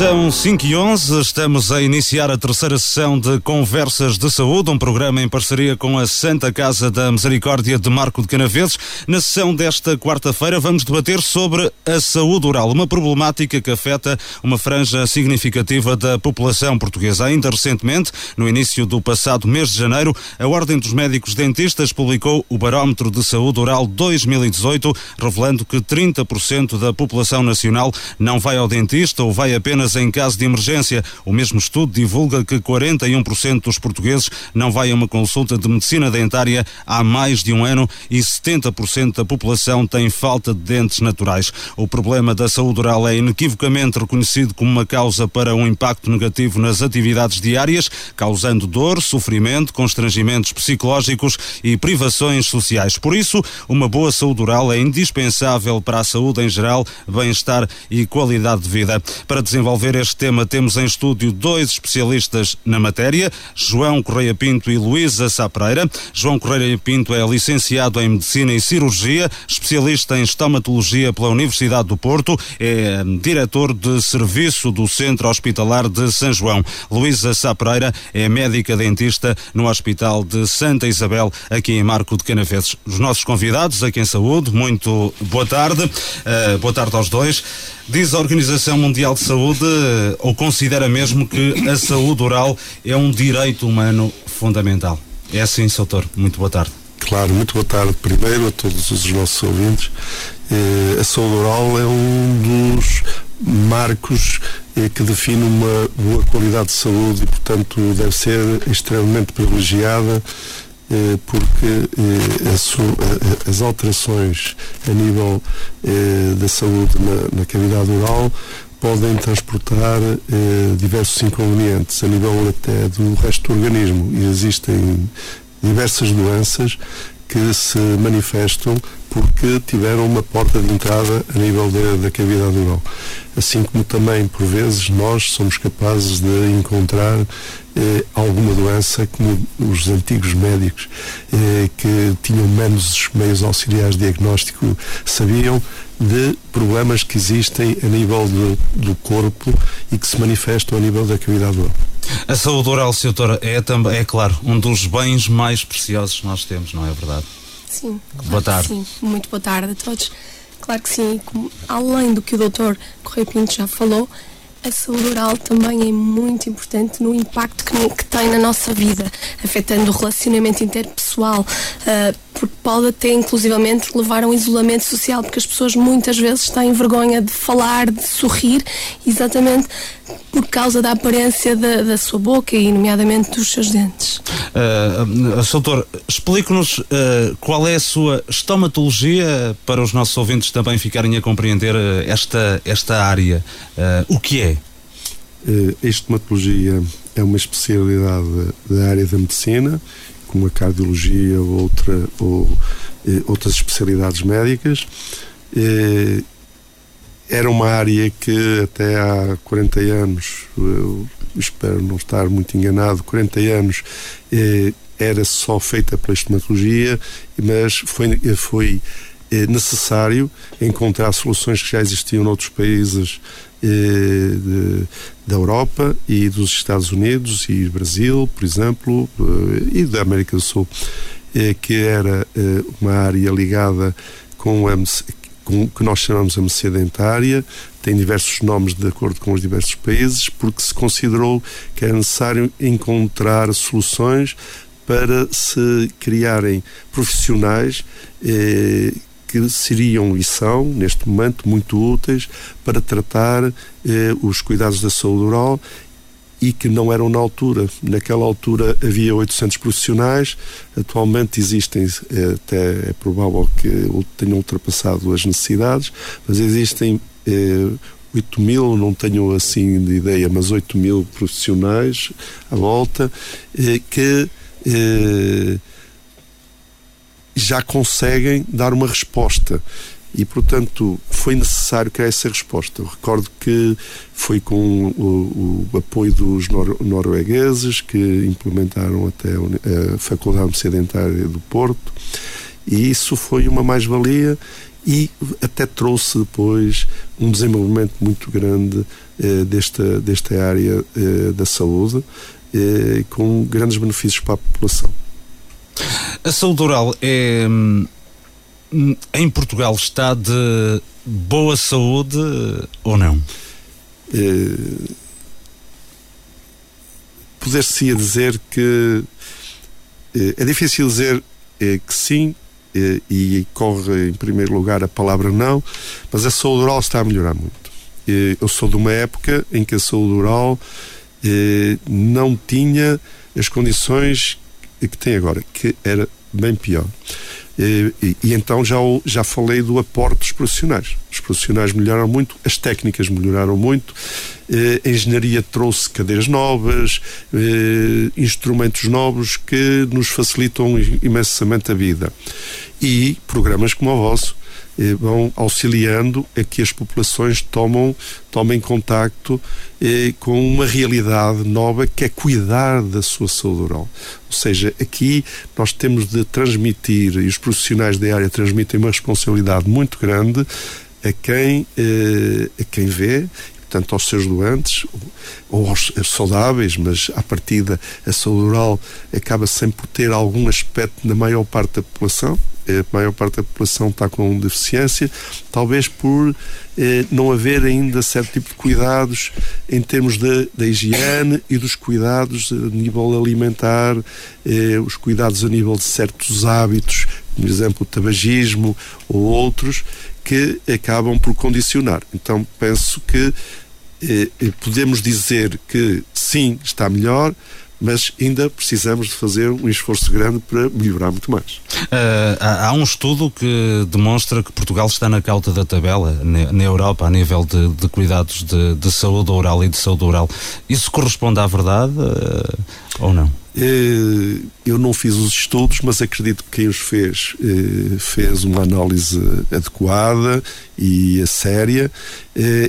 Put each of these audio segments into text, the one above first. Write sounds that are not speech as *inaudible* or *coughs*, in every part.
São 5 e 11, estamos a iniciar a terceira sessão de Conversas de Saúde, um programa em parceria com a Santa Casa da Misericórdia de Marco de Canaveses. Na sessão desta quarta-feira vamos debater sobre a saúde oral, uma problemática que afeta uma franja significativa da população portuguesa. Ainda recentemente, no início do passado mês de janeiro, a Ordem dos Médicos Dentistas publicou o Barómetro de Saúde Oral 2018, revelando que 30% da população nacional não vai ao dentista ou vai apenas em caso de emergência. O mesmo estudo divulga que 41% dos portugueses não vai a uma consulta de medicina dentária há mais de um ano e 70% da população tem falta de dentes naturais. O problema da saúde oral é inequivocamente reconhecido como uma causa para um impacto negativo nas atividades diárias, causando dor, sofrimento, constrangimentos psicológicos e privações sociais. Por isso, uma boa saúde oral é indispensável para a saúde em geral, bem-estar e qualidade de vida. Para desenvolver desenvolver este tema, temos em estúdio dois especialistas na matéria, João Correia Pinto e Luísa Sapreira. João Correia Pinto é licenciado em Medicina e Cirurgia, especialista em Estomatologia pela Universidade do Porto, é diretor de serviço do Centro Hospitalar de São João. Luísa Sapreira é médica dentista no Hospital de Santa Isabel, aqui em Marco de Canaveses. Os nossos convidados aqui em Saúde, muito boa tarde. Uh, boa tarde aos dois. Diz a Organização Mundial de Saúde, ou considera mesmo que a saúde oral é um direito humano fundamental. É assim, Soutor. Muito boa tarde. Claro, muito boa tarde primeiro a todos os nossos ouvintes. Eh, a saúde oral é um dos marcos eh, que define uma boa qualidade de saúde e, portanto, deve ser extremamente privilegiada eh, porque eh, as alterações a nível eh, da saúde na, cavidade oral podem transportar diversos inconvenientes a nível até do resto do organismo. E existem diversas doenças que se manifestam porque tiveram uma porta de entrada a nível da cavidade oral. Assim como também, por vezes, nós somos capazes de encontrar eh, alguma doença, como os antigos médicos eh, que tinham menos meios auxiliares de diagnóstico sabiam de problemas que existem a nível de, do corpo e que se manifestam a nível da cavidade oral. A saúde oral, doutora, é também, é claro, um dos bens mais preciosos que nós temos, não é verdade? Sim. Claro boa tarde. Sim, muito boa tarde a todos. Claro que sim, além do que o doutor Correio Pinto já falou, a saúde oral também é muito importante no impacto que, que tem na nossa vida, afetando o relacionamento interpessoal, uh, porque pode até inclusivamente levar a um isolamento social, porque as pessoas muitas vezes têm vergonha de falar, de sorrir, exatamente por causa da aparência da, da sua boca e, nomeadamente, dos seus dentes. Uh, uh, doutor, explique-nos uh, qual é a sua estomatologia para os nossos ouvintes também ficarem a compreender uh, esta, esta área. Uh, o que é? a estomatologia é uma especialidade da área da medicina, como a cardiologia ou, outra, ou outras especialidades médicas. Era uma área que até há 40 anos, espero não estar muito enganado, 40 anos eh, era só feita pela estomatologia, mas foi, foi eh, necessário encontrar soluções que já existiam noutros países eh, de, da Europa e dos Estados Unidos e Brasil, por exemplo, eh, e da América do Sul, eh, que era eh, uma área ligada com a que nós chamamos a dentária, tem diversos nomes de acordo com os diversos países, porque se considerou que era necessário encontrar soluções para se criarem profissionais eh, que seriam e são, neste momento, muito úteis para tratar eh, os cuidados da saúde oral e que não eram na altura. Naquela altura havia 800 profissionais, atualmente existem, é, até é provável que tenham ultrapassado as necessidades, mas existem é, 8 mil, não tenho assim de ideia, mas 8 mil profissionais à volta é, que é, já conseguem dar uma resposta e, portanto, foi necessário criar essa resposta. Eu recordo que foi com o, o apoio dos nor noruegueses que implementaram até a Faculdade Sedentária do Porto e isso foi uma mais-valia e até trouxe depois um desenvolvimento muito grande eh, desta, desta área eh, da saúde, eh, com grandes benefícios para a população. A saúde oral é. Hum, em Portugal está de boa saúde ou não? Eh, Poder-se-ia dizer que eh, é difícil dizer eh, que sim, e corre em primeiro lugar a palavra não, mas a saúde oral está a melhorar muito. Eu sou de uma época em que a saúde oral não tinha as condições que tem agora, que era bem pior. E, e, e, então já, já falei do aporte dos profissionais. Os profissionais melhoraram muito, as técnicas melhoraram muito, eh, a engenharia trouxe cadeiras novas, eh, instrumentos novos que nos facilitam imensamente a vida. E programas como o vosso eh, vão auxiliando a que as populações tomam, tomem contacto eh, com uma realidade nova que é cuidar da sua saúde oral. Ou seja, aqui nós temos de transmitir, e os profissionais da área transmitem uma responsabilidade muito grande a quem, eh, a quem vê portanto, aos seus doentes ou aos saudáveis, mas à partida a saúde oral acaba sempre por ter algum aspecto na maior parte da população. A maior parte da população está com deficiência, talvez por eh, não haver ainda certo tipo de cuidados em termos da higiene e dos cuidados a nível alimentar, eh, os cuidados a nível de certos hábitos, por exemplo, o tabagismo ou outros, que acabam por condicionar. Então penso que eh, eh, podemos dizer que sim, está melhor, mas ainda precisamos de fazer um esforço grande para melhorar muito mais. Uh, há, um estudo que demonstra que Portugal está na cauta da tabela na, na Europa a nível de, de cuidados de, de, saúde oral e de saúde oral. Isso corresponde à verdade uh, ou não? Uh, eu não fiz os estudos, mas acredito que quem os fez fez uma análise adequada e séria,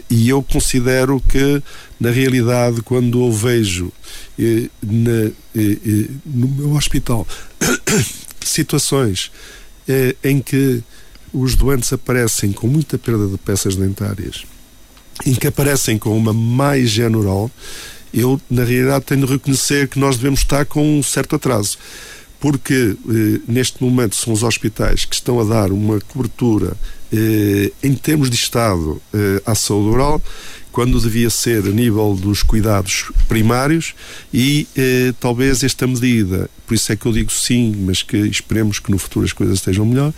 e eu considero que, na realidade, quando eu vejo no meu hospital *coughs* situações em que os doentes aparecem com muita perda de peças dentárias, em que aparecem com uma má higiene oral, eu, na realidade, tenho de reconhecer que nós devemos estar com um certo atraso. Porque eh, neste momento são os hospitais que estão a dar uma cobertura em termos de Estado eh, à saúde oral quando devia ser a nível dos cuidados primários e eh, talvez esta medida, por isso é que eu digo sim, mas que esperemos que no futuro as coisas estejam melhor,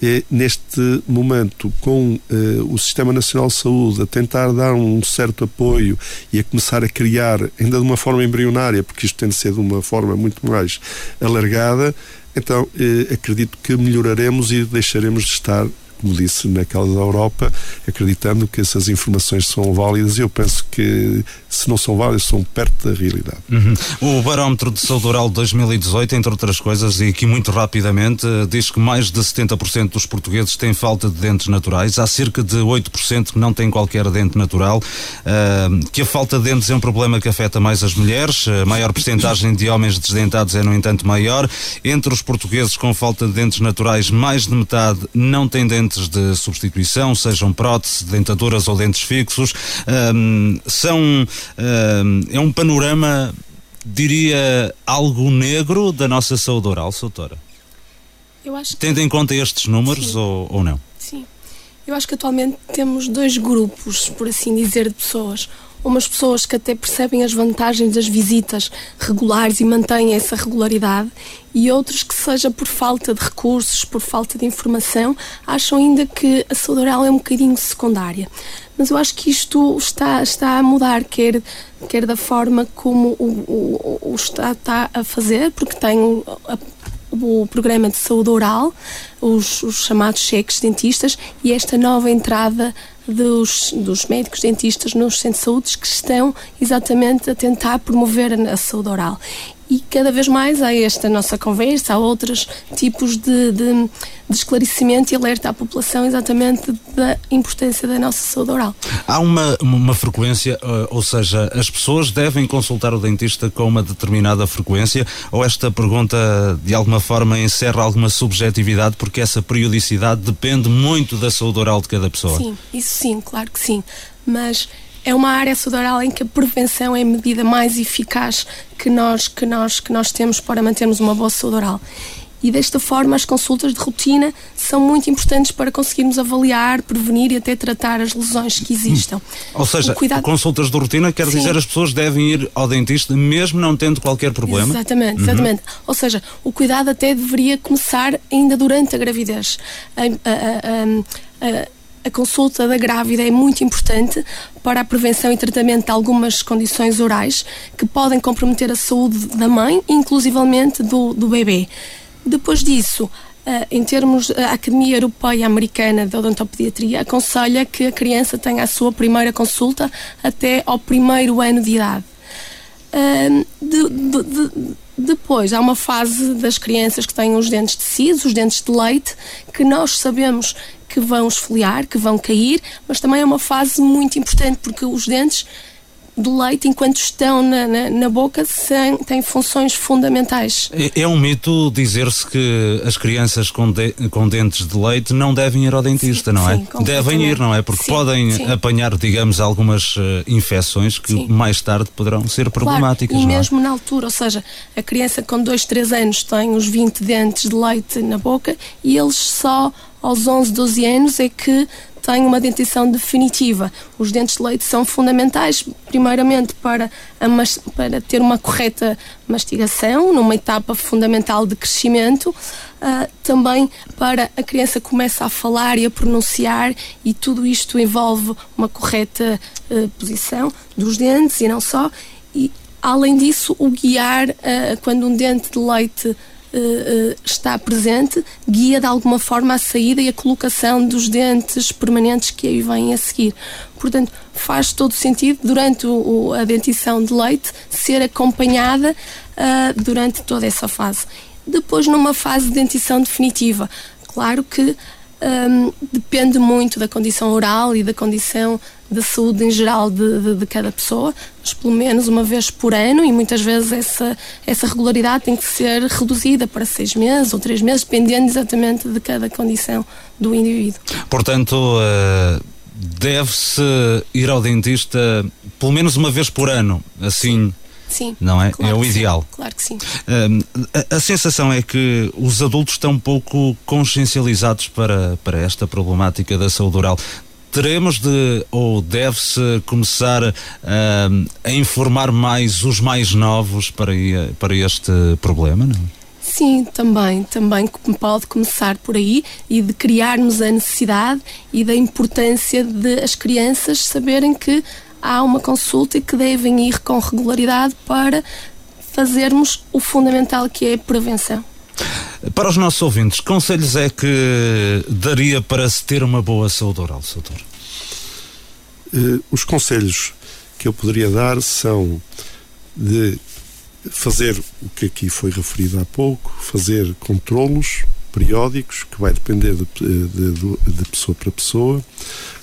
eh, neste momento com eh, o Sistema Nacional de Saúde a tentar dar um certo apoio e a começar a criar, ainda de uma forma embrionária, porque isto tem de ser de uma forma muito mais alargada, então eh, acredito que melhoraremos e deixaremos de estar como disse, naquela da Europa, acreditando que essas informações são válidas. Eu penso que, se não são válidas, são perto da realidade. Uhum. O Barómetro de Saúde Oral 2018, entre outras coisas, e aqui muito rapidamente, diz que mais de 70% dos portugueses têm falta de dentes naturais. Há cerca de 8% que não têm qualquer dente natural. Uh, que a falta de dentes é um problema que afeta mais as mulheres. A maior porcentagem de homens desdentados é, no entanto, maior. Entre os portugueses com falta de dentes naturais, mais de metade não têm dentes dentes de substituição, sejam próteses, dentaduras ou dentes fixos, um, são um, é um panorama, diria, algo negro da nossa saúde oral, doutora? Eu acho que... Tendo em conta estes números ou, ou não? Sim. Eu acho que atualmente temos dois grupos, por assim dizer, de pessoas umas pessoas que até percebem as vantagens das visitas regulares e mantêm essa regularidade, e outros que, seja por falta de recursos, por falta de informação, acham ainda que a saúde oral é um bocadinho secundária. Mas eu acho que isto está, está a mudar, quer, quer da forma como o, o, o Estado está a fazer, porque tem a, o programa de saúde oral, os, os chamados cheques dentistas, e esta nova entrada dos, dos médicos dentistas nos centros de saúde que estão exatamente a tentar promover a saúde oral. E cada vez mais há esta nossa conversa, há outros tipos de, de, de, esclarecimento e alerta à população exatamente da importância da nossa saúde oral. Há uma, uma frequência, eh, ou seja, as pessoas devem consultar o dentista com uma determinada frequência ou esta pergunta de alguma forma encerra alguma subjetividade porque essa periodicidade depende muito da saúde oral de cada pessoa? Sim, isso sim, claro que sim. Mas é uma área sudoral em que a prevenção é a medida mais eficaz que nós, que nós, que nós temos para mantermos uma boa saúde oral. E desta forma, as consultas de rotina são muito importantes para conseguirmos avaliar, prevenir e até tratar as lesões que existam. Ou seja, cuidado... consultas de rotina quer Sim. dizer as pessoas devem ir ao dentista mesmo não tendo qualquer problema? Exatamente, exatamente. Uhum. Ou seja, o cuidado até deveria começar ainda durante a gravidez. A, a, a, a consulta da grávida é muito importante para a prevenção e tratamento de algumas condições orais que podem comprometer a saúde da mãe, inclusivamente do, do bebê. Depois disso, Uh, em termos, a Academia Europeia Americana de Odontopediatria aconselha que a criança tenha a sua primeira consulta até ao primeiro ano de idade. Uh, de, de, de, depois, há uma fase das crianças que têm os dentes tecidos, os dentes de leite, que nós sabemos que vão esfoliar, que vão cair, mas também é uma fase muito importante porque os dentes do leite, enquanto estão na, na, na boca, sem, têm funções fundamentais. É, é um mito dizer-se que as crianças com, de, com dentes de leite não devem ir ao dentista, sim, não é? Sim, devem ir, não é? Porque sim, podem apanhar, digamos, algumas uh, infecções que mais tarde poderão ser problemáticas. Claro, e é? mesmo na altura, ou seja, a criança com 2, 3 anos tem os 20 dentes de leite na boca e eles só aos 11, 12 anos é que tem uma dentição definitiva. Os dentes de leite são fundamentais, primeiramente para, para ter uma correta mastigação, numa etapa fundamental de crescimento, uh, também para a criança começa a falar e a pronunciar, e tudo isto envolve uma correta uh, posição dos dentes e não só. E, além disso, o guiar, uh, quando um dente de leite uh, está presente, guia de alguma forma a saída e a colocação dos dentes permanentes que aí vêm a seguir. Portanto, faz todo sentido, durante o, a dentição de leite, ser acompanhada uh, durante toda essa fase. Depois, numa fase de dentição definitiva, claro que um, depende muito da condição oral e da condição da saúde em geral de, de, de, cada pessoa, mas pelo menos uma vez por ano e muitas vezes essa, essa regularidade tem que ser reduzida para seis meses ou três meses, dependendo exatamente de cada condição do indivíduo. Portanto, uh, deve-se ir ao dentista pelo menos uma vez por ano, assim. Sim. Não é? Claro é o ideal. Sim, claro que sim. a, a, sensação é que os adultos estão pouco consciencializados para, para esta problemática da saúde oral. Teremos de, ou deve-se começar uh, a informar mais os mais novos para, para este problema, não? Sim, também, também pode começar por aí e de criarmos a necessidade e da importância de as crianças saberem que há uma consulta e que devem ir com regularidade para fazermos o fundamental que é a prevenção. Para os nossos ouvintes, conselhos é que daria para se ter uma boa saúde oral, doutor? Uh, os conselhos que eu poderia dar são de fazer o que aqui foi referido há pouco, fazer controlos periódicos, que vai depender de, de, de pessoa para pessoa,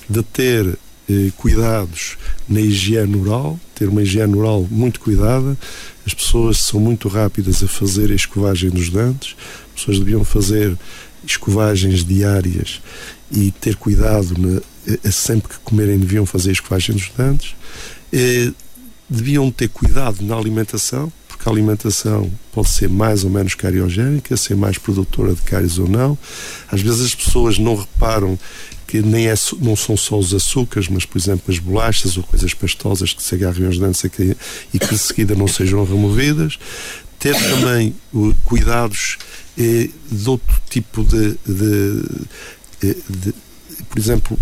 de ter eh, cuidados na higiene oral, ter uma higiene oral muito cuidada. As pessoas são muito rápidas a fazer a escovagem dos dentes, as pessoas deviam fazer escovagens diárias e ter cuidado na, sempre que comerem deviam fazer a escovagem dos dentes. Eh, deviam ter cuidado na alimentação, porque a alimentação pode ser mais ou menos cariogénica, ser mais produtora de cáries ou não. Às vezes as pessoas não reparam que nem é, não são só os açúcares, mas, por exemplo, as bolachas ou coisas pastosas que se agarram aos dentes e que de seguida não sejam removidas. Ter também uh, cuidados eh, de outro tipo de, de, de, de por exemplo,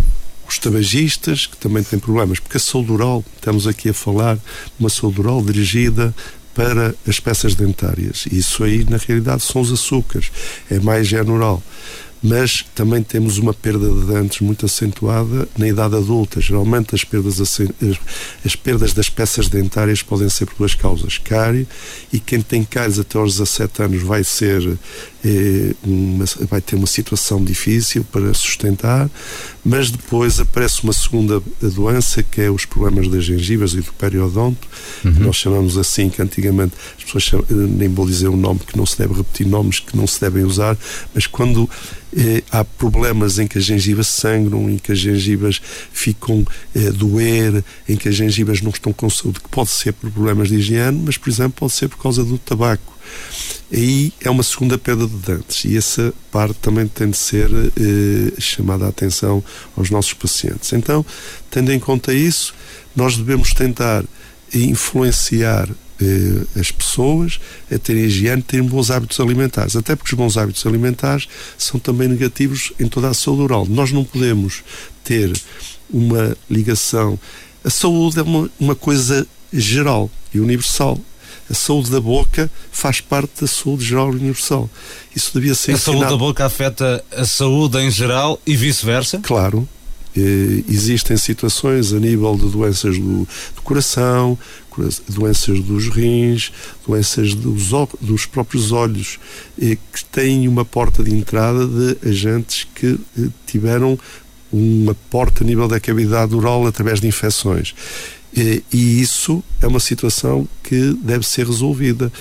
os tabagistas, que também têm problemas, porque a saúde oral, estamos aqui a falar de uma saúde oral dirigida para as peças dentárias. Isso aí, na realidade, são os açúcares, é mais higiene oral. Mas também temos uma perda de dentes muito acentuada na idade adulta. Geralmente as perdas, as, as perdas das peças dentárias podem ser por duas causas. Cárie, e quem tem cáries até aos 17 anos vai ser uma, vai ter uma situação difícil para sustentar, mas depois aparece uma segunda doença que é os problemas das gengivas e do periodonto, uhum. que nós chamamos assim, que antigamente as pessoas chamam, nem vou dizer um nome que não se deve repetir, nomes que não se devem usar, mas quando eh, há problemas em que as gengivas sangram, em que as gengivas ficam eh, doer, em que as gengivas não estão com saúde, que pode ser por problemas de higiene, mas, por exemplo, pode ser por causa do tabaco. Aí é uma segunda perda de dentes e essa parte também tem de ser eh, chamada a atenção aos nossos pacientes. Então, tendo em conta isso, nós devemos tentar influenciar eh, as pessoas a terem higiene, terem bons hábitos alimentares. Até porque os bons hábitos alimentares são também negativos em toda a saúde oral. Nós não podemos ter uma ligação. A saúde é uma, uma coisa geral e universal. A saúde da boca faz parte da saúde geral e universal. Isso devia ser A ensinado. saúde da boca afeta a saúde em geral e vice-versa? Claro, eh, existem situações a nível de doenças do, do, coração, doenças dos rins, doenças dos, dos próprios olhos, eh, que têm uma porta de entrada de agentes que eh, tiveram uma porta a nível da cavidade oral através de infecções. E isso é uma situação que deve ser resolvida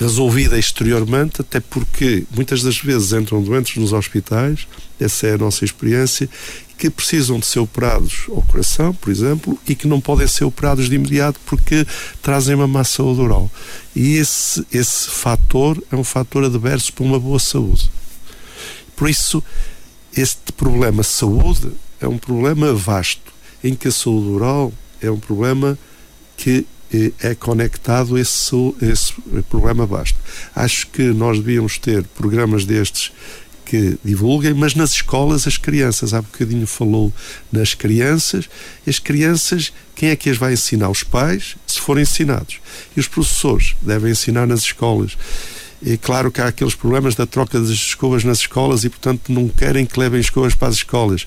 resolvida exteriormente, até porque muitas das vezes entram doentes nos hospitais, essa é a nossa experiência, que precisam de ser operados ao coração, por exemplo, e que não podem ser operados de imediato porque trazem uma má saúde oral. E esse, esse fator é um fator adverso para uma boa saúde. Por isso, este problema saúde é um problema vasto, em que a saúde oral é um problema que eh, é conectado esse, esse problema vasto. Acho que nós devíamos ter programas destes que divulguem, mas nas escolas as crianças, há bocadinho falou nas crianças, as crianças, quem é que as vai ensinar? Os pais, se forem ensinados. E os professores devem ensinar nas escolas. É claro que há aqueles problemas da troca das escovas nas escolas e, portanto, não querem que levem escovas para as escolas.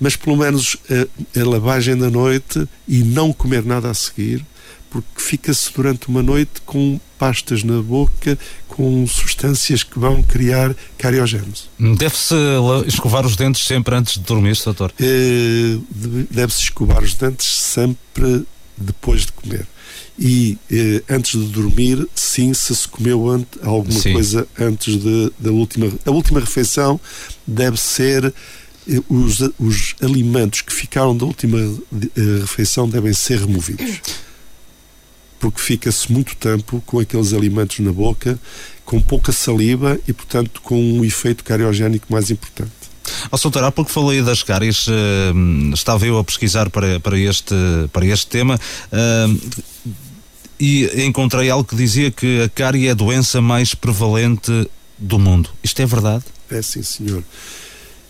Mas, pelo menos, a, a lavagem da noite e não comer nada a seguir, porque fica-se durante uma noite com pastas na boca, com substâncias que vão criar cariogénese. Deve-se escovar os dentes sempre antes de dormir, doutor? É, Deve-se escovar os dentes sempre depois de comer. E eh, antes de dormir, sim, se se comeu alguma sim. coisa antes de, da última. A última refeição deve ser. Eh, os, os alimentos que ficaram da última eh, refeição devem ser removidos porque fica-se muito tempo com aqueles alimentos na boca, com pouca saliva e, portanto, com um efeito cariogénico mais importante. Ao oh, há pouco falei das cáries, uh, estava eu a pesquisar para, para, este, para este tema uh, e encontrei algo que dizia que a cárie é a doença mais prevalente do mundo. Isto é verdade? É sim, senhor.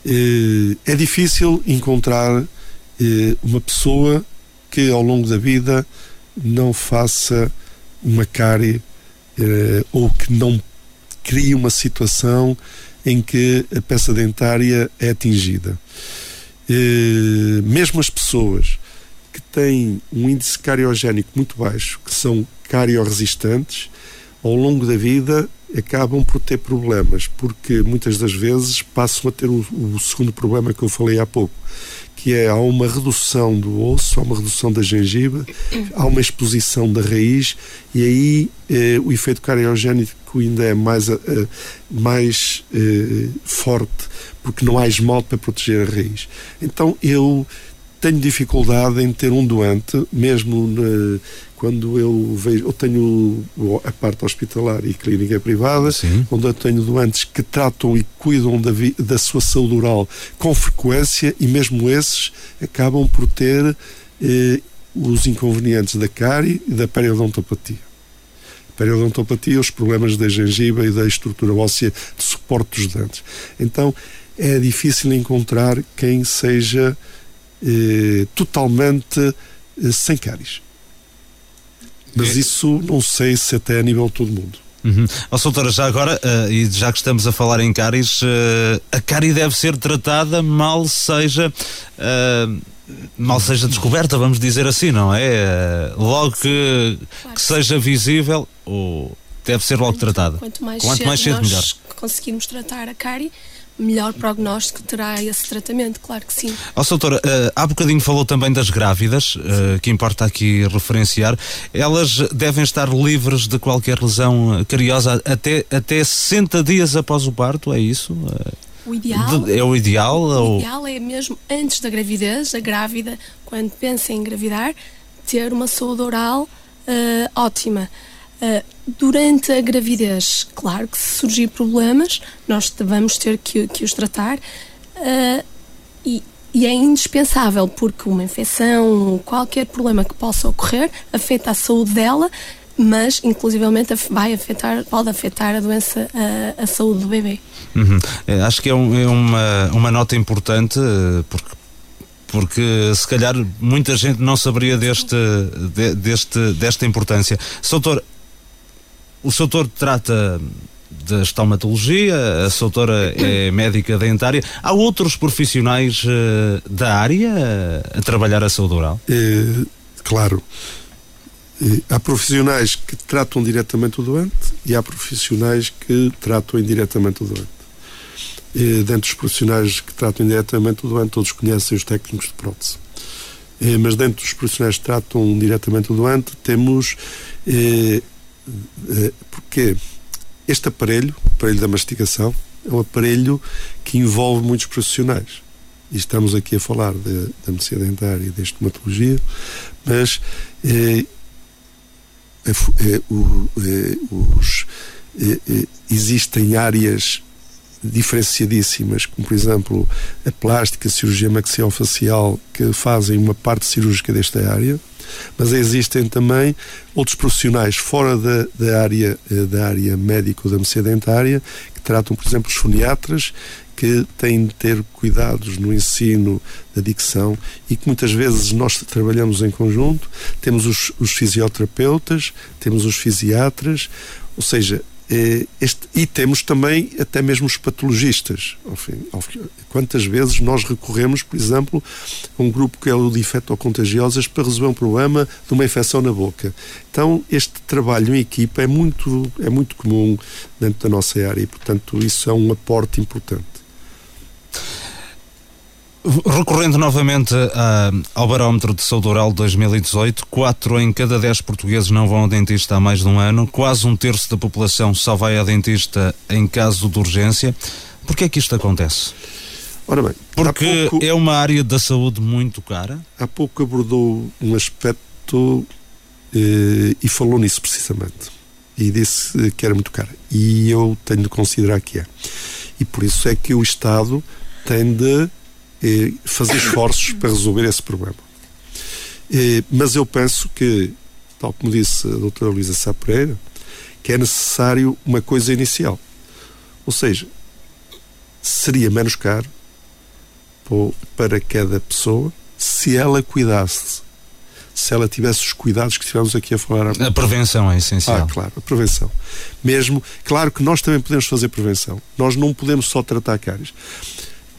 Uh, é difícil encontrar uma pessoa que ao longo da vida não faça uma cárie eh, ou que não crie uma situação em que a peça dentária é atingida. Eh, mesmo as pessoas têm um índice cariogénico muito baixo, que são carioresistentes, ao longo da vida acabam por ter problemas, porque muitas das vezes passam a ter o, o segundo problema que eu falei há pouco, que é há uma redução do osso, há uma redução da gengiva, há uma exposição da raiz e aí eh, o efeito cariogénico ainda é mais, eh, mais eh, forte porque não há esmalte para proteger a raiz. Então eu tenho dificuldade em ter um doente, mesmo na, quando eu vejo, eu tenho a parte hospitalar e clínica privada, Sim. onde eu tenho doentes que tratam e cuidam da, da sua saúde oral com frequência e mesmo esses acabam por ter eh, os inconvenientes da cárie e da periodontopatia. periodontopatia, os problemas da gengiva e da estrutura óssea de suporte dos dentes. Então é difícil encontrar quem seja eh, totalmente eh, sem cáries. Mas é. isso não sei se até a nível de todo mundo. Uhum. Oh, doutora, já agora, uh, e já que estamos a falar em cáries, uh, a cárie deve ser tratada mal seja. Uh, mal seja descoberta, vamos dizer assim, não é? Logo que, que seja visível, ou deve ser logo tratada. Quanto mais, Quanto cedo, mais cedo melhor. conseguirmos tratar a cárie, melhor prognóstico terá esse tratamento, claro que sim. Ó, oh, doutora, uh, há bocadinho falou também das grávidas, uh, que importa aqui referenciar. Elas devem estar livres de qualquer lesão cariosa até, até 60 dias após o parto, é isso? Uh, o ideal, de, é o ideal? O ou... ideal é mesmo antes da gravidez, a grávida, quando pensa em engravidar, ter uma saúde oral ótima. Uh, durante a gravidez, claro que se surgir problemas, nós vamos ter que, que os tratar uh, e, e, é indispensável porque uma infecção, qualquer problema que possa ocorrer, afeta a saúde dela, mas inclusivamente vai afetar, pode afetar a doença, a, a saúde do bebê. Uhum. É, acho que é, um, é, uma, uma nota importante porque porque se calhar muita gente não saberia deste, de, deste, desta importância. Soutor, o doutor trata da estomatologia, a doutora é médica dentária. Há outros profissionais uh, da área a trabalhar a saúde oral? É, claro. há profissionais que tratam diretamente o doente e há profissionais que tratam indiretamente o doente. E, dentre os profissionais que tratam indiretamente o doente, todos conhecem os técnicos de prótese. mas dentro dos profissionais que tratam diretamente o doente, temos eh, porque este aparelho, o aparelho da mastigação, é um aparelho que envolve muitos profissionais. E estamos aqui a falar de, da medicina dentária e da estomatologia, mas eh, eh, o, eh, os, eh, eh, existem áreas diferenciadíssimas, como por exemplo a plástica, a cirurgia maxilofacial, que fazem uma parte cirúrgica desta área, mas existem também outros profissionais fora da, da área eh, da área médico da medicina dentária que tratam, por exemplo, os foniatras que têm de ter cuidados no ensino da dicção e que muitas vezes nós trabalhamos em conjunto. Temos os, os fisioterapeutas, temos os fisiatras, ou seja, este, e temos também até mesmo os patologistas. Quantas vezes nós recorremos, por exemplo, a um grupo que é o de infectocontagiosas para resolver um problema de uma infecção na boca. Então, este trabalho em equipa é muito, é muito comum dentro da nossa área e, portanto, isso é um aporte importante. Recorrendo novamente uh, ao barómetro de saúde oral 2018, 4 em cada 10 portugueses não vão ao dentista há mais de um ano, quase um terço da população só vai ao dentista em caso de urgência. Por que é que isto acontece? Ora bem, porque pouco, é uma área da saúde muito cara. Há pouco abordou um aspecto eh, e falou nisso precisamente. E disse que era muito cara. E eu tenho de considerar que é. E por isso é que o Estado tem de fazer esforços para resolver esse problema. mas eu penso que, tal como disse a doutora Luísa Sá Pereira, que é necessário uma coisa inicial. Ou seja, seria menos caro para cada pessoa se ela cuidasse, se ela tivesse os cuidados que estivemos aqui a falar. A prevenção é essencial. Ah, claro, a prevenção. Mesmo, claro que nós também podemos fazer prevenção. Nós não podemos só tratar cáries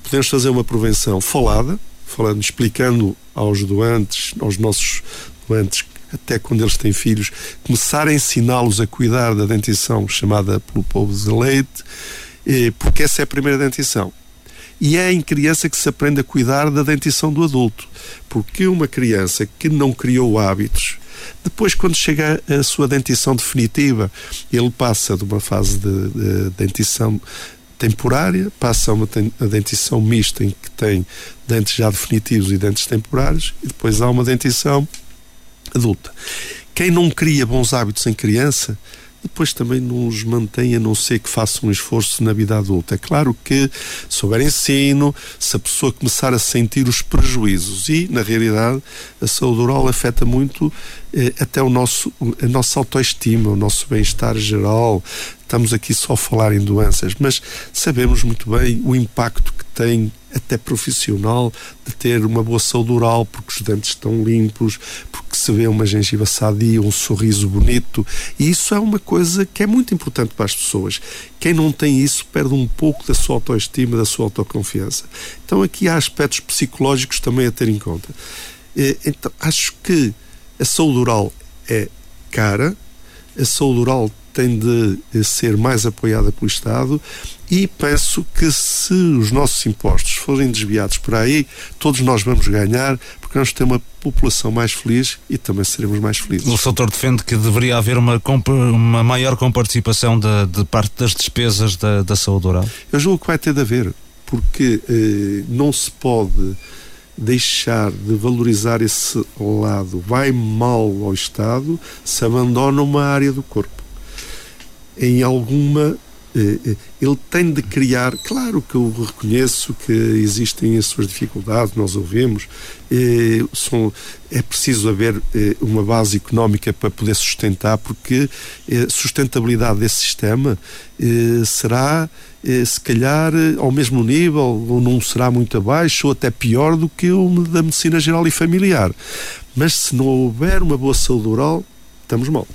podemos fazer uma prevenção falada, falando, explicando aos doentes, aos nossos doentes, até quando eles têm filhos, começar a ensiná-los a cuidar da dentição chamada pelo povo de leite, porque essa é a primeira dentição. E é em criança que se aprende a cuidar da dentição do adulto. Porque uma criança que não criou hábitos, depois, quando chega a sua dentição definitiva, ele passa de uma fase de, de dentição temporária, passa a uma a dentição mista em que tem dentes já definitivos e dentes temporários e depois há uma dentição adulta. Quem não cria bons hábitos em criança, depois também não os mantém a não ser que faça um esforço na vida adulta. É claro que, se houver ensino, se a pessoa começar a sentir os prejuízos e, na realidade, a saúde oral afeta muito eh, até o nosso, a nossa autoestima, o nosso bem-estar geral, estamos aqui só a falar em doenças, mas sabemos muito bem o impacto que tem até profissional de ter uma boa saúde oral, porque os dentes estão limpos, porque se vê uma gengiva sadia, um sorriso bonito, e isso é uma coisa que é muito importante para as pessoas. Quem não tem isso perde um pouco da sua autoestima, da sua autoconfiança. Então aqui há aspectos psicológicos também a ter em conta. Então, acho que a saúde oral é cara, a saúde oral tem de eh, ser mais apoiada pelo Estado e penso que se os nossos impostos forem desviados por aí, todos nós vamos ganhar, porque vamos ter uma população mais feliz e também seremos mais felizes. O doutor defende que deveria haver uma, uma maior comparticipação de, de parte das despesas da, da saúde oral? Eu julgo que vai ter de haver, porque eh, não se pode deixar de valorizar esse lado. Vai mal ao Estado se abandona uma área do corpo em alguma eh, eh, ele tem de criar, claro que eu reconheço que existem as suas dificuldades, nós ouvimos, eh, é preciso haver uma base económica para poder sustentar, porque a sustentabilidade desse sistema será, se calhar, ao mesmo nível, ou não será muito abaixo, ou até pior do que o da medicina geral e familiar. Mas se não houver uma boa saúde oral, estamos mal.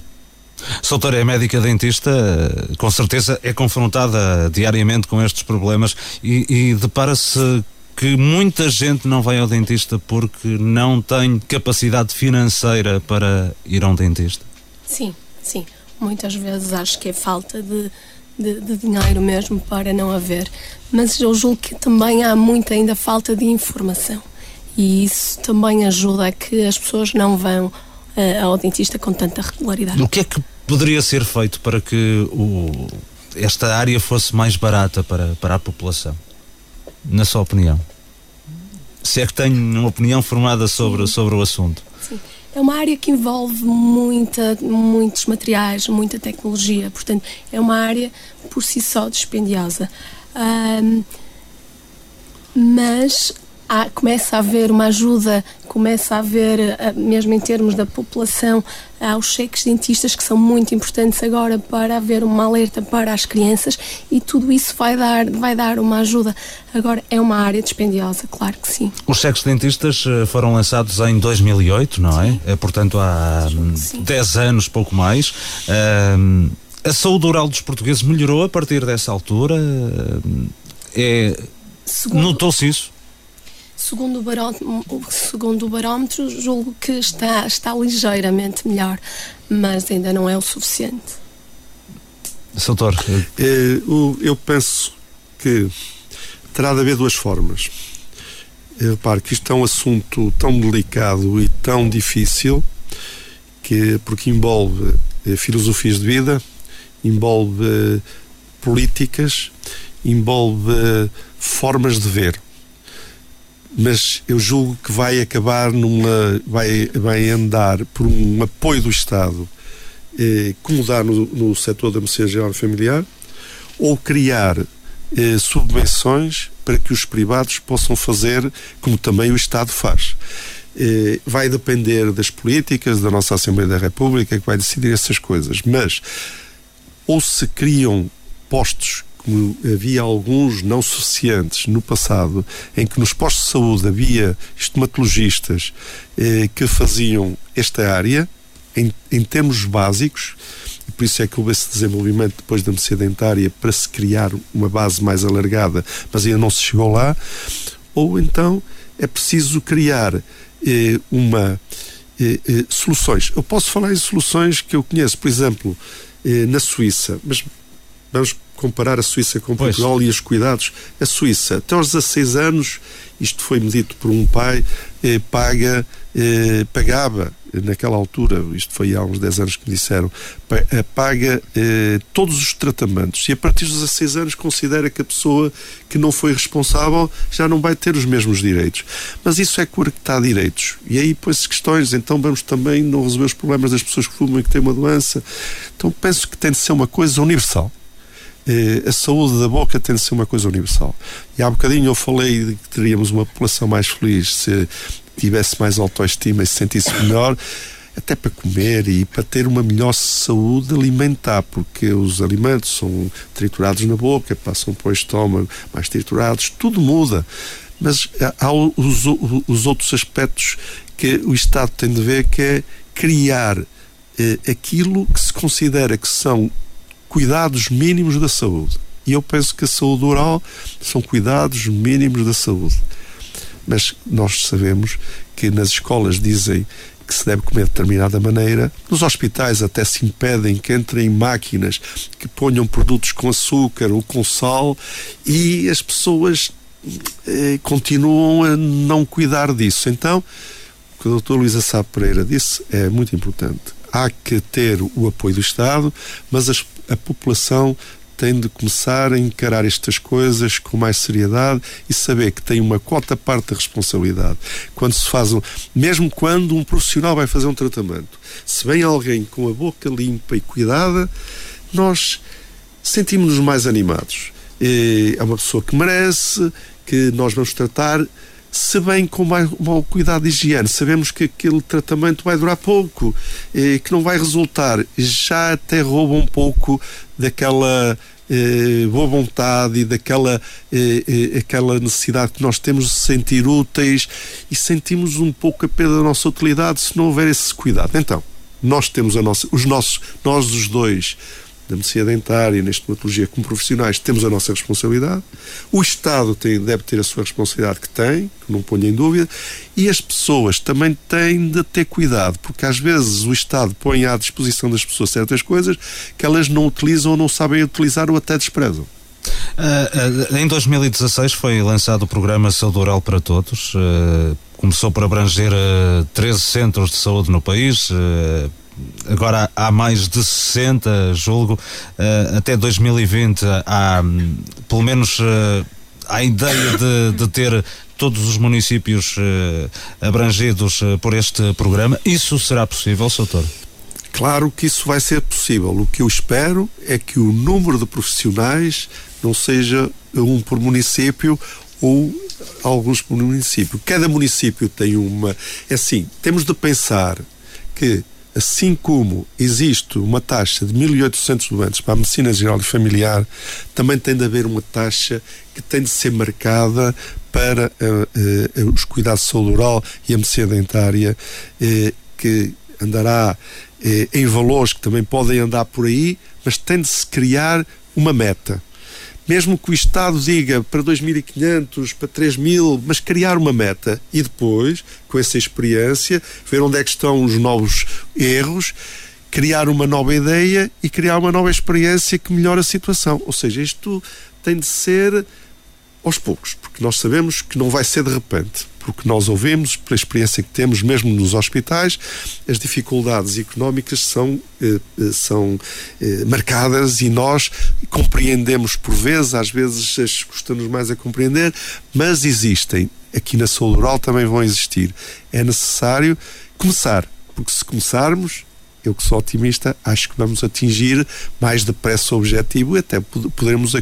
Soutora é médica dentista, com certeza é confrontada diariamente com estes problemas e, e depara-se que muita gente não vai ao dentista porque não tem capacidade financeira para ir a um dentista. Sim, sim. Muitas vezes acho que é falta de, de, de dinheiro mesmo para não haver. Mas eu julgo que também há muita ainda falta de informação. E isso também ajuda a que as pessoas não vão uh, ao dentista com tanta regularidade. O que é que poderia ser feito para que o, esta área fosse mais barata para, para a população? Na sua opinião? Se é que tem uma opinião formada sobre, sobre o assunto. Sim. É uma área que envolve muita, muitos materiais, muita tecnologia, portanto, é uma área por si só dispendiosa. Um, mas há, começa a haver uma ajuda, começa a haver, eh, mesmo em termos da população, há os cheques dentistas que são muito importantes agora para haver uma alerta para as crianças e tudo isso vai dar, vai dar uma ajuda. Agora, é uma área dispendiosa, claro que sim. Os cheques dentistas eh, foram lançados em 2008, não é? é portanto, há 10 anos, pouco mais. Uh, a saúde oral dos portugueses melhorou a partir dessa altura? É, Notou-se isso? Segundo o, barómetro, segundo o barómetro, julgo que está, está ligeiramente melhor, mas ainda não é o suficiente. Soutor? É, eu penso que terá de haver duas formas. Eu reparo que isto é um assunto tão delicado e tão difícil que porque envolve eh, filosofias de vida, envolve políticas, envolve formas de ver mas eu julgo que vai acabar numa. vai, vai andar por um apoio do Estado, eh, como dá no, no setor da medicina geral familiar, ou criar eh, subvenções para que os privados possam fazer como também o Estado faz. Eh, vai depender das políticas da nossa Assembleia da República que vai decidir essas coisas, mas ou se criam postos como havia alguns não suficientes no passado, em que nos postos de saúde havia estomatologistas eh, que faziam esta área, em, em termos básicos, e por isso é que houve esse desenvolvimento depois da medicina dentária para se criar uma base mais alargada, mas ainda não se chegou lá, ou então é preciso criar eh, uma eh, eh soluções. Eu posso falar em soluções que eu conheço, por exemplo, eh, na Suíça, mas vamos comparar a Suíça com pois. Portugal e os cuidados. A Suíça, até aos 16 anos, isto foi medido por um pai, eh, paga, eh, pagava naquela altura, isto foi há uns 10 anos que me disseram, eh, paga eh, todos os tratamentos e a partir dos 16 anos considera que a pessoa que não foi responsável já não vai ter os mesmos direitos. Mas isso é cortar direitos. E aí põe-se questões, então vamos também não resolver os problemas das pessoas que fumam e que têm uma doença. Então penso que tem de ser uma coisa universal a saúde da boca tem de ser uma coisa universal. E há bocadinho eu falei de que teríamos uma população mais feliz se tivesse mais autoestima e se sentisse melhor. até para comer e para ter uma melhor saúde alimentar, porque os alimentos são triturados na boca, passam para o estômago mais triturados, tudo muda. Mas há os, os outros aspectos que o Estado tem de ver, que é criar eh, aquilo que se considera que são cuidados mínimos da saúde. E eu penso que a saúde oral são cuidados mínimos da saúde. Mas nós sabemos que nas escolas dizem que se deve comer de determinada maneira. Nos hospitais até se impedem que entrem máquinas que ponham produtos com açúcar ou com sal e as pessoas eh, continuam a não cuidar disso. Então, o que o Dr. Luís Assá Pereira disse é muito importante. Há que ter o apoio do Estado, mas as, a população tem de começar a encarar estas coisas com mais seriedade e saber que tem uma quota parte da responsabilidade. Quando se faz um, mesmo quando um profissional vai fazer um tratamento, se vem alguém com a boca limpa e cuidada, nós sentimos-nos mais animados. É uma pessoa que merece, que nós vamos tratar se bem com mau cuidado de higiene, sabemos que aquele tratamento vai durar pouco, e que não vai resultar, já até rouba um pouco daquela eh, boa vontade e daquela eh, eh, aquela necessidade que nós temos de se sentir úteis e sentimos um pouco a perda da nossa utilidade se não houver esse cuidado. Então, nós temos a nossa, os nossos, nós os dois, na medicina dentária, na estomatologia, como profissionais, temos a nossa responsabilidade. O Estado tem, deve ter a sua responsabilidade que tem, que não ponho em dúvida, e as pessoas também têm de ter cuidado, porque às vezes o Estado põe à disposição das pessoas certas coisas que elas não utilizam ou não sabem utilizar ou até desprezam. Uh, uh, em 2016 foi lançado o programa Saúde Oral para Todos. Uh, começou por abranger 13 centros de saúde no país, agora há mais de 60, julgo, uh, até 2020 há pelo menos a ideia de, de, ter todos os municípios uh, abrangidos por este programa. Isso será possível, Soutor? Claro que isso vai ser possível. O que eu espero é que o número de profissionais não seja um por município ou alguns por município. Cada município tem uma. É assim, temos de pensar que assim como existe uma taxa de 1.800 doentes para a medicina geral e familiar, também tem de haver uma taxa que tem de ser marcada para uh, uh, os cuidados de saúde oral e a medicina dentária, uh, que andará em valores que também podem andar por aí, mas tem de se criar uma meta mesmo que o Estado diga para 2.500, para 3.000, mas criar uma meta e depois, com essa experiência, ver onde é que estão os novos erros, criar uma nova ideia e criar uma nova experiência que melhore a situação. Ou seja, isto tem de ser aos poucos, porque nós sabemos que não vai ser de repente porque nós ouvimos, pela experiência que temos, mesmo nos hospitais, as dificuldades económicas são, eh, eh são eh, marcadas e nós compreendemos por vezes, às vezes custa-nos mais a compreender, mas existem. Aqui na saúde oral também vão existir. É necessário começar, porque se começarmos, eu que sou otimista, acho que vamos atingir mais depressa o objetivo e até poderemos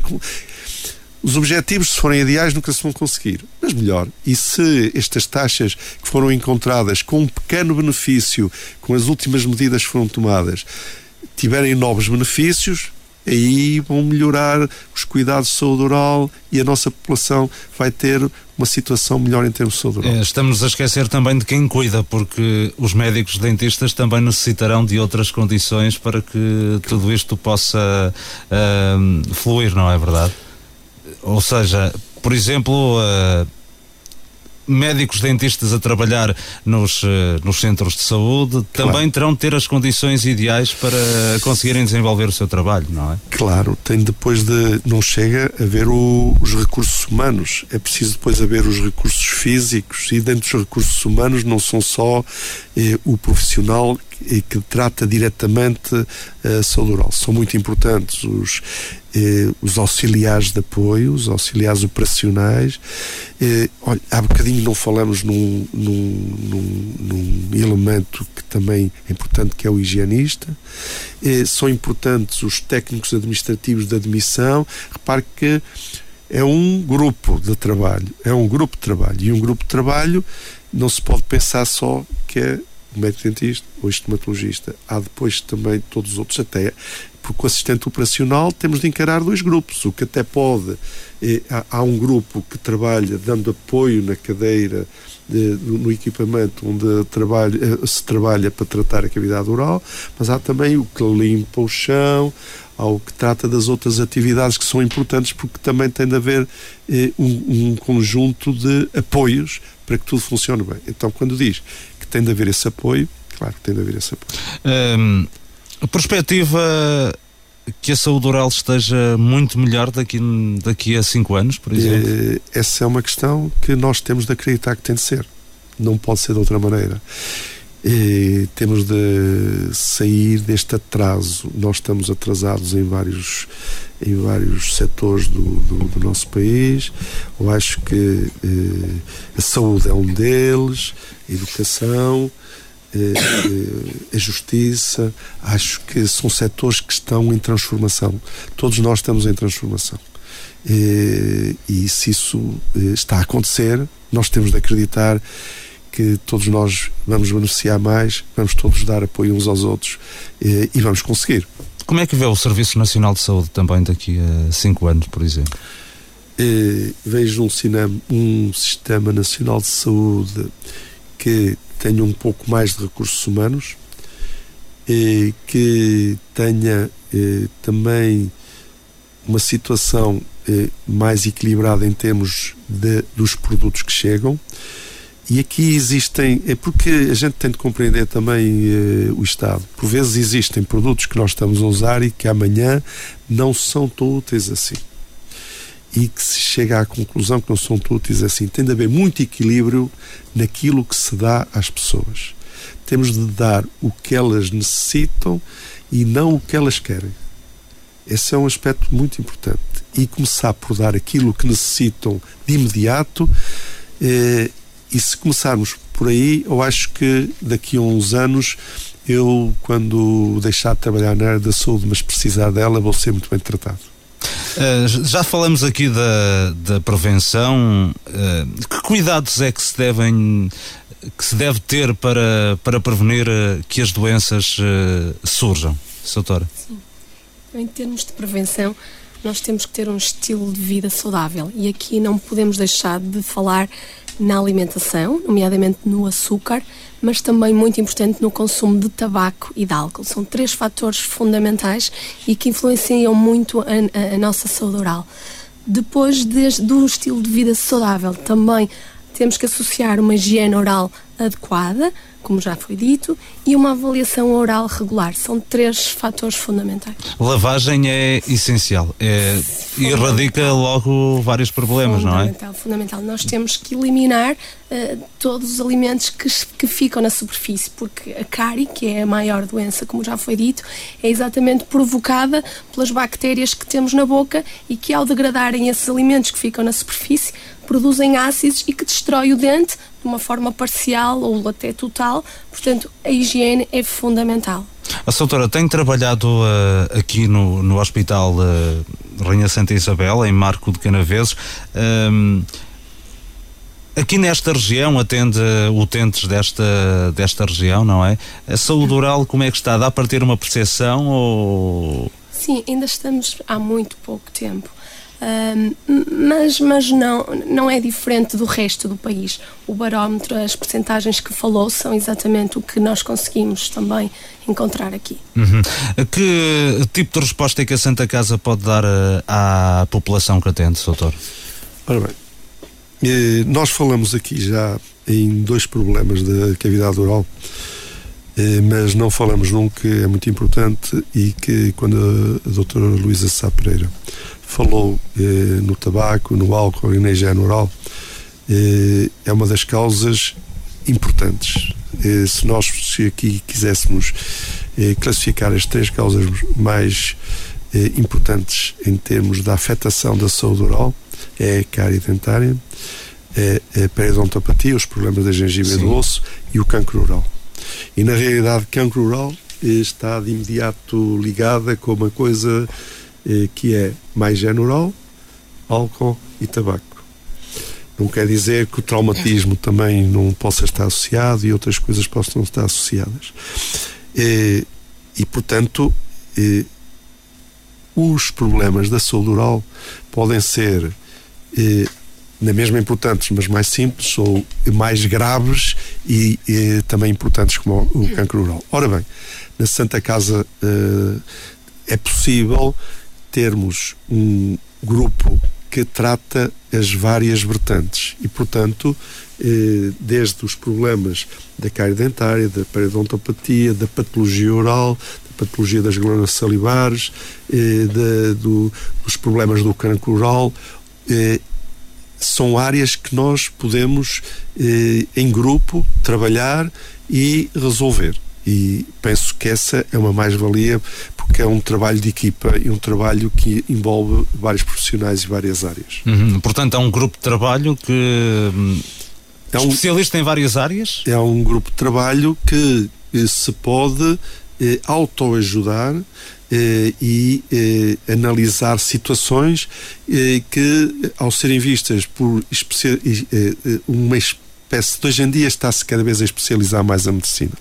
os objetivos, se forem ideais, nunca se vão conseguir. Mas melhor, e se estas taxas que foram encontradas com um pequeno benefício, com as últimas medidas que foram tomadas, tiverem novos benefícios, aí vão melhorar os cuidados de saúde oral e a nossa população vai ter uma situação melhor em termos de saúde oral. É, estamos a esquecer também de quem cuida, porque os médicos dentistas também necessitarão de outras condições para que tudo isto possa uh, fluir, não é verdade? Ou seja, por exemplo, uh, médicos dentistas a trabalhar nos, uh, nos centros de saúde claro. também terão de ter as condições ideais para conseguirem desenvolver o seu trabalho, não é? Claro, tem depois de. Não chega a ver o, os recursos humanos, é preciso depois haver os recursos físicos e dentro dos recursos humanos não são só eh, o profissional e que trata diretamente a saúde oral. São muito importantes os, eh, os auxiliares de apoio, os auxiliares operacionais. Eh, olha, há bocadinho não falamos num, num, num, num, elemento que também é importante, que é o higienista. Eh, são importantes os técnicos administrativos de admissão. Repare que é um grupo de trabalho, é um grupo de trabalho. E um grupo de trabalho não se pode pensar só que é o médico dentista, o estomatologista, há depois também todos os outros, até porque o assistente operacional temos de encarar dois grupos, o que até pode, eh, há, há, um grupo que trabalha dando apoio na cadeira, de, no equipamento onde trabalha, eh, se trabalha para tratar a cavidade oral, mas há também o que limpa o chão, há o que trata das outras atividades que são importantes porque também tem de haver eh, um, um conjunto de apoios para que tudo funcione bem. Então, quando diz que tem de haver esse apoio, claro que tem de haver esse apoio. Um a perspectiva que a saúde oral esteja muito melhor daqui, daqui a cinco anos, por exemplo? Eh, essa é uma questão que nós temos de acreditar que tem de ser. Não pode ser de outra maneira. Eh, temos de sair deste atraso. Nós estamos atrasados em vários, em vários setores do, do, do nosso país. Eu acho que eh, a saúde é um deles, a educação, eh, eh, a justiça, acho que são setores que estão em transformação. Todos nós estamos em transformação. Eh, e se isso está a acontecer, nós temos de acreditar que todos nós vamos beneficiar mais, vamos todos dar apoio uns aos outros e vamos conseguir. Como é que vê o Serviço Nacional de Saúde também daqui a cinco anos, por exemplo? vejo um, cinema, um sistema nacional de saúde que tenha um pouco mais de recursos humanos, e que tenha eh, também uma situação eh, mais equilibrada em termos de, dos produtos que chegam. E aqui existem, é porque a gente tem de compreender também eh, o Estado. Por vezes existem produtos que nós estamos a usar e que amanhã não são tão úteis assim e que se chega à conclusão que não são úteis assim. Tem de haver muito equilíbrio naquilo que se dá às pessoas. Temos de dar o que elas necessitam e não o que elas querem. Esse é um aspecto muito importante. E começar por dar aquilo que necessitam de imediato. Eh, e se começarmos por aí, eu acho que daqui a uns anos eu, quando deixar de trabalhar na área da saúde, mas precisar dela, vou ser muito bem tratado. Uh, já falamos aqui da, da prevenção. Uh, que cuidados é que se devem que se deve ter para, para prevenir uh, que as doenças surjam, doutora? Sim. Em termos de prevenção, nós temos que ter um estilo de vida saudável e aqui não podemos deixar de falar na alimentação, nomeadamente no açúcar, mas também muito importante no consumo de tabaco e de álcool. São três fatores fundamentais e que influenciam muito a, a, a nossa saúde oral. Depois de, do estilo de vida saudável, também temos que associar uma higiene oral adequada, como já foi dito, e uma avaliação oral regular. São três fatores fundamentais. Lavagem é essencial. É, erradica logo vários problemas, não é? Fundamental, fundamental. Nós temos que eliminar uh, todos os alimentos que, que ficam na superfície, porque a cárie, que é a maior doença, como já foi dito, é exatamente provocada pelas bactérias que temos na boca e que, ao degradarem esses alimentos que ficam na superfície, produzem ácidos e que destrói o dente de uma forma parcial ou até total. Portanto, a higiene é fundamental. A doutora tem trabalhado uh, aqui no, no Hospital uh, Rainha Santa Isabel, em Marco de Canaveses. Um, aqui nesta região, atende utentes desta, desta região, não é? A saúde oral, como é que está? Dá para ter uma percepção ou... Sim, ainda estamos há muito pouco tempo mas mas não, não é diferente do resto do país. O barómetro, as percentagens que falou são exatamente o que nós conseguimos também encontrar aqui. Uhum. Que tipo de resposta é que a Santa Casa pode dar uh, à população que atende, doutor? Ora bem, eh, nós falamos aqui já em dois problemas da cavidade oral, eh, mas não falamos num que é muito importante e que quando a doutora Luísa Sá Pereira falou eh, no tabaco, no álcool e na higiene oral, eh, é uma das causas importantes. Eh, se nós se aqui quiséssemos eh, classificar as três causas mais eh, importantes em termos da afetação da saúde oral, é a cárie dentária, é a periodontopatia, os problemas da gengiva e do osso e o cancro oral. E na realidade, cancro oral eh, está de imediato ligada com uma coisa eh, que é mais oral, álcool e tabaco. Não quer dizer que o traumatismo também não possa estar associado e outras coisas possam estar associadas. E, e portanto, e, os problemas da saúde oral podem ser e, na mesma importantes, mas mais simples ou mais graves e, e também importantes como o, o cancro oral. Ora bem, na Santa Casa uh, é possível termos um grupo que trata as várias vertentes e, portanto, eh, desde os problemas da cárie dentária, da periodontopatia, da patologia oral, da patologia das glândulas salivares, eh, da, do, dos problemas do cancro oral, eh, são áreas que nós podemos, em grupo, trabalhar e resolver. E penso que essa é uma mais-valia porque é um trabalho de equipa e um trabalho que envolve vários profissionais e várias áreas. Uhum. Portanto, é um grupo de trabalho que. Hum, é um, especialista em várias áreas? É um grupo de trabalho que eh, se pode eh, autoajudar eh, e eh, analisar situações eh, que, ao serem vistas por eh, uma espécie hoje em dia está-se cada vez a especializar mais a medicina.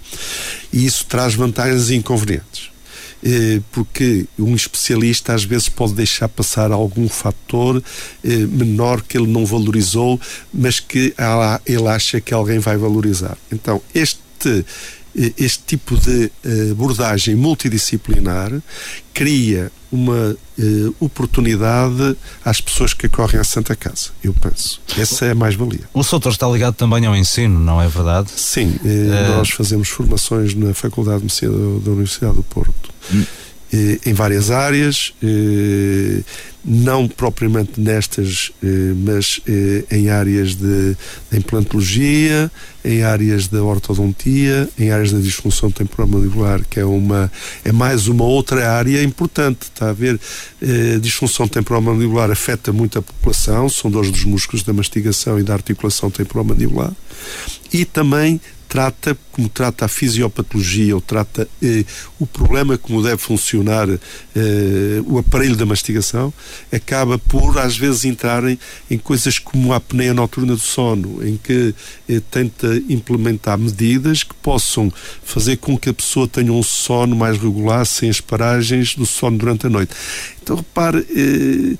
E isso traz vantagens e inconvenientes. Eh, porque um especialista às vezes pode deixar passar algum fator eh, menor que ele não valorizou, mas que ele acha que alguém vai valorizar. Então, este este tipo de eh, abordagem multidisciplinar cria uma uh, oportunidade às pessoas que acorrem à Santa Casa, eu penso. Essa é a mais-valia. O Soutor está ligado também ao ensino, não é verdade? Sim, uh, nós fazemos formações na Faculdade de Medicina da Universidade do Porto. Hum eh, em várias áreas, eh, não propriamente nestas, eh, mas em áreas de, de implantologia, em áreas da ortodontia, em áreas da disfunção temporomandibular, que é uma é mais uma outra área importante. Está a ver? A disfunção temporomandibular afeta muito a população, são dois dos músculos da mastigação e da articulação temporomandibular, e também trata, como trata a fisiopatologia ou trata eh, o problema como deve funcionar eh, o aparelho da mastigação, acaba por às vezes entrarem em coisas como a apneia noturna do sono, em que eh, tenta implementar medidas que possam fazer com que a pessoa tenha um sono mais regular, sem as paragens do sono durante a noite. Então repare eh,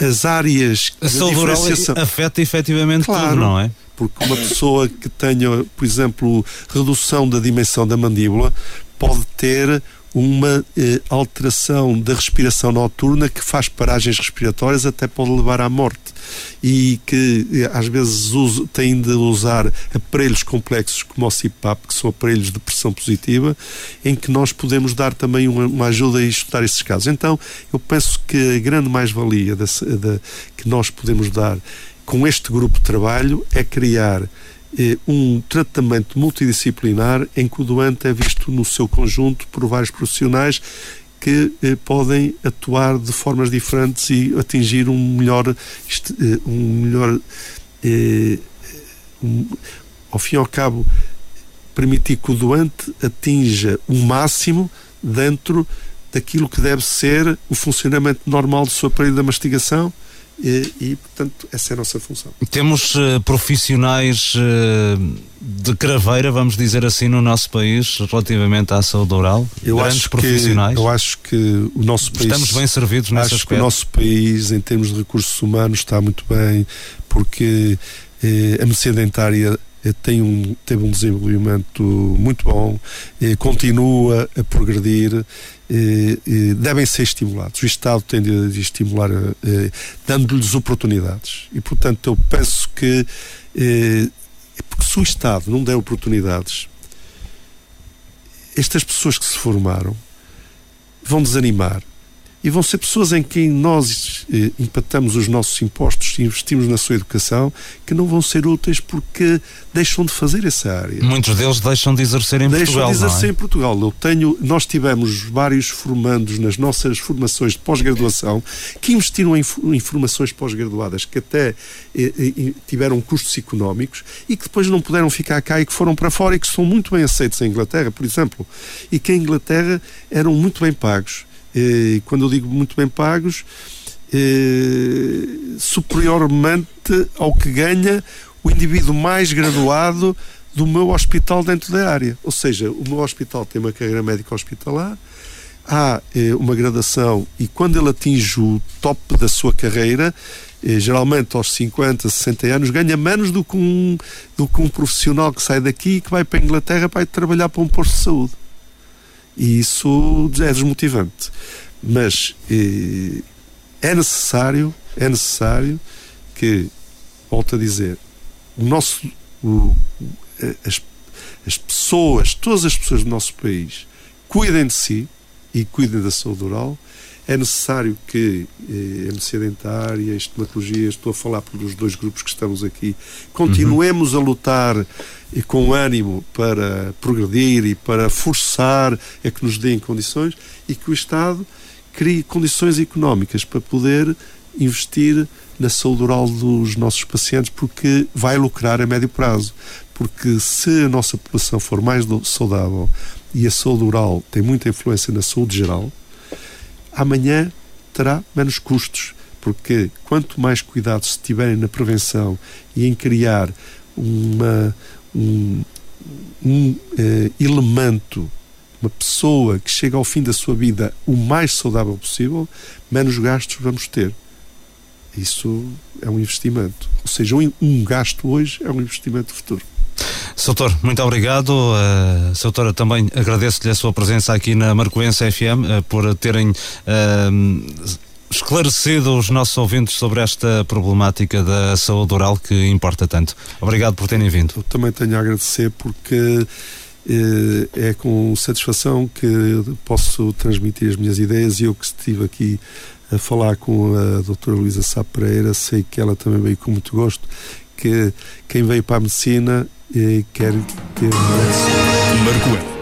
as áreas a saúde oral afeta efetivamente claro, tudo, não é? porque uma pessoa que tenha, por exemplo, redução da dimensão da mandíbula pode ter uma eh, alteração da respiração noturna que faz paragens respiratórias até pode levar à morte e que eh, às vezes uso, tem de usar aparelhos complexos como o CPAP, que são aparelhos de pressão positiva, em que nós podemos dar também uma, uma ajuda a estudar esses casos. Então, eu penso que a grande mais-valia que nós podemos dar com este grupo de trabalho é criar um tratamento multidisciplinar em que o doente é visto no seu conjunto por vários profissionais que eh, podem atuar de formas diferentes e atingir um melhor, eh, um melhor eh, um, ao fim e ao cabo, permitir que o doente atinja o máximo dentro daquilo que deve ser o funcionamento normal do seu aparelho da mastigação e, e, portanto, essa é a nossa função. Temos uh, profissionais uh, de craveira, vamos dizer assim, no nosso país relativamente à saúde oral? Eu Grandes acho profissionais? Que, eu acho que o nosso país. Estamos bem servidos nesse acho aspecto. que o nosso país, em termos de recursos humanos, está muito bem, porque eh, a medicina dentária tem um, teve um desenvolvimento muito bom, eh, continua a progredir devem ser estimulados. O Estado tem de, de estimular, eh, dando-lhes oportunidades. E, portanto, eu penso que porque se o Estado não der oportunidades, estas pessoas que se formaram vão desanimar e vão ser pessoas em quem nós eh, impactamos os nossos impostos e investimos na sua educação que não vão ser úteis porque deixam de fazer essa área. Muitos deles deixam de exercer em deixam Portugal. Deixam de exercer é? em Portugal. Eu tenho, nós tivemos vários formandos nas nossas formações de pós-graduação que investiram em, em formações pós-graduadas que até eh, eh, tiveram custos económicos e que depois não puderam ficar cá e que foram para fora e que são muito bem aceitos em Inglaterra, por exemplo, e que em Inglaterra eram muito bem pagos e quando eu digo muito bem pagos, eh, superiormente ao que ganha o indivíduo mais graduado do meu hospital dentro da área. Ou seja, o meu hospital tem uma carreira médica hospitalar, há eh, uma gradação e quando ele atinge o top da sua carreira, eh, geralmente aos 50, 60 anos, ganha menos do que, um, do que um profissional que sai daqui e que vai para a Inglaterra para ir trabalhar para um posto de saúde. E isso é desmotivante. Mas eh, é necessário, é necessário que, volto a dizer, o nosso, o, as, as pessoas, todas as pessoas do nosso país, cuidem de si e cuidem da saúde oral. É necessário que eh, a medicina dentária, a estomatologia, estou a falar pelos dois grupos que estamos aqui, continuemos uhum. a lutar e com ânimo para progredir e para forçar a que nos deem condições e que o Estado crie condições económicas para poder investir na saúde oral dos nossos pacientes porque vai lucrar a médio prazo. Porque se a nossa população for mais saudável e a saúde oral tem muita influência na saúde geral, amanhã terá menos custos. Porque quanto mais cuidado se tiverem na prevenção e em criar uma, um, um eh, elemento uma pessoa que chega ao fim da sua vida o mais saudável possível, menos gastos vamos ter. Isso é um investimento. Ou seja, um gasto hoje é um investimento futuro. Soutor, muito obrigado. Uh, Soutora, também agradeço-lhe a sua presença aqui na Marcoense FM uh, por terem uh, esclarecido os nossos ouvintes sobre esta problemática da saúde oral que importa tanto. Obrigado por terem vindo. Eu também tenho a agradecer porque eh, é com satisfação que posso transmitir as minhas ideias e eu que estive aqui a falar com a doutora Luísa Sá Pereira, sei que ela também veio com muito gosto, que quem veio para a medicina eh, quer ter... Marco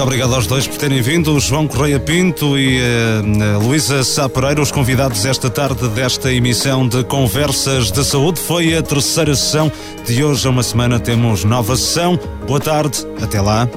muito obrigado aos dois por terem vindo, João Correia Pinto e uh, Luísa Sá Pereira, os convidados esta tarde desta emissão de Conversas de Saúde. Foi a terceira sessão de hoje, a uma semana temos nova sessão. Boa tarde, até lá.